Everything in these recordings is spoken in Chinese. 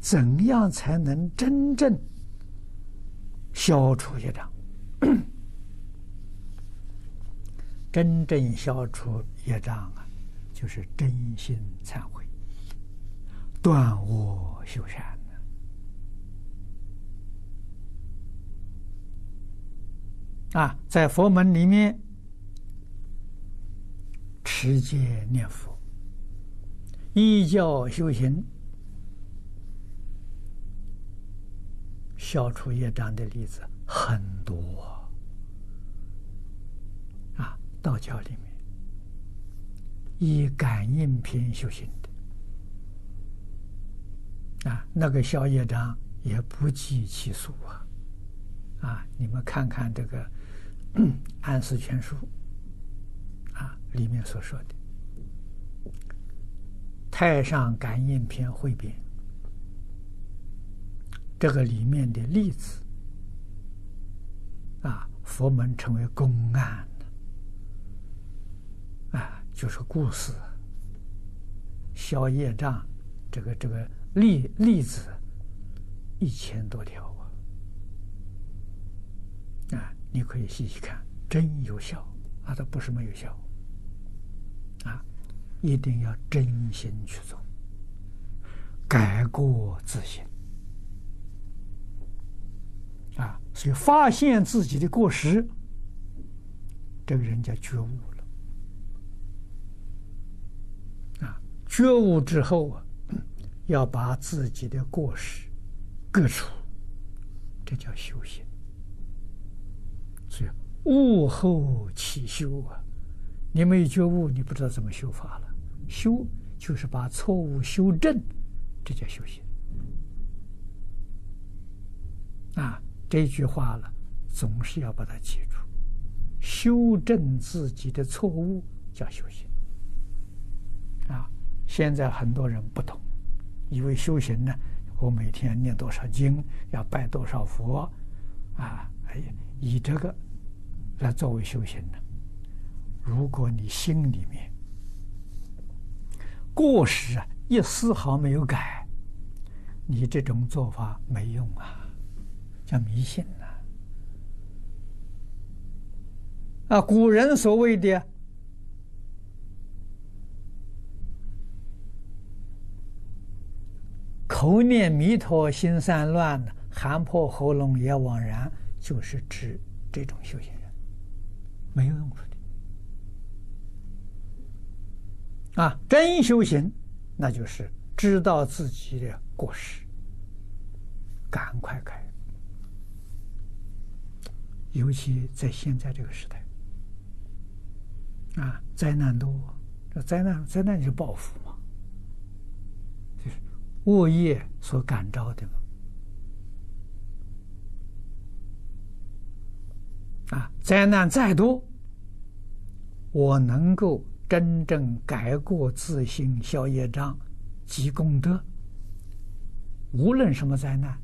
怎样才能真正消除业障？真正消除业障啊，就是真心忏悔，断恶修善啊，在佛门里面持戒念佛，依教修行，消除业障的例子很多啊。道教里面以感应篇修行的啊，那个消业障也不计其数啊啊！你们看看这个。《安世全书》啊，里面所说的《太上感应篇汇编》，这个里面的例子啊，佛门称为公案啊，就是故事，消业障，这个这个例例子一千多条啊，啊。你可以细细看，真有效啊！它不是没有效啊！一定要真心去做，改过自新啊！所以发现自己的过失，这个人叫觉悟了啊！觉悟之后啊，要把自己的过失革除，这叫修行。所以悟后起修啊，你没有觉悟，你不知道怎么修法了。修就是把错误修正，这叫修行。啊，这句话呢，总是要把它记住。修正自己的错误叫修行。啊，现在很多人不懂，以为修行呢，我每天念多少经，要拜多少佛，啊，哎以这个来作为修行的，如果你心里面过失啊一丝毫没有改，你这种做法没用啊，叫迷信呐！啊，古人所谓的口念弥陀心散乱，喊破喉咙也枉然。就是指这种修行人没有用处的啊！真修行，那就是知道自己的过失，赶快改。尤其在现在这个时代啊，灾难多，这灾难灾难就是报复嘛，就是恶业所感召的嘛。啊，灾难再多，我能够真正改过自新、消业障、积功德，无论什么灾难，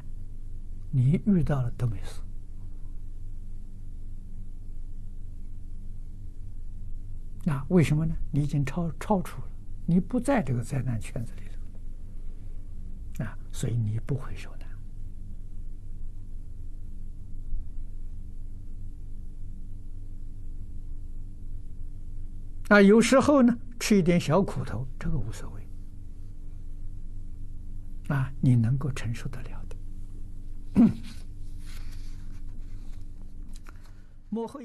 你遇到了都没事。那为什么呢？你已经超超出了，你不在这个灾难圈子里了，啊，所以你不会受难。啊，有时候呢，吃一点小苦头，这个无所谓。啊，你能够承受得了的。幕后。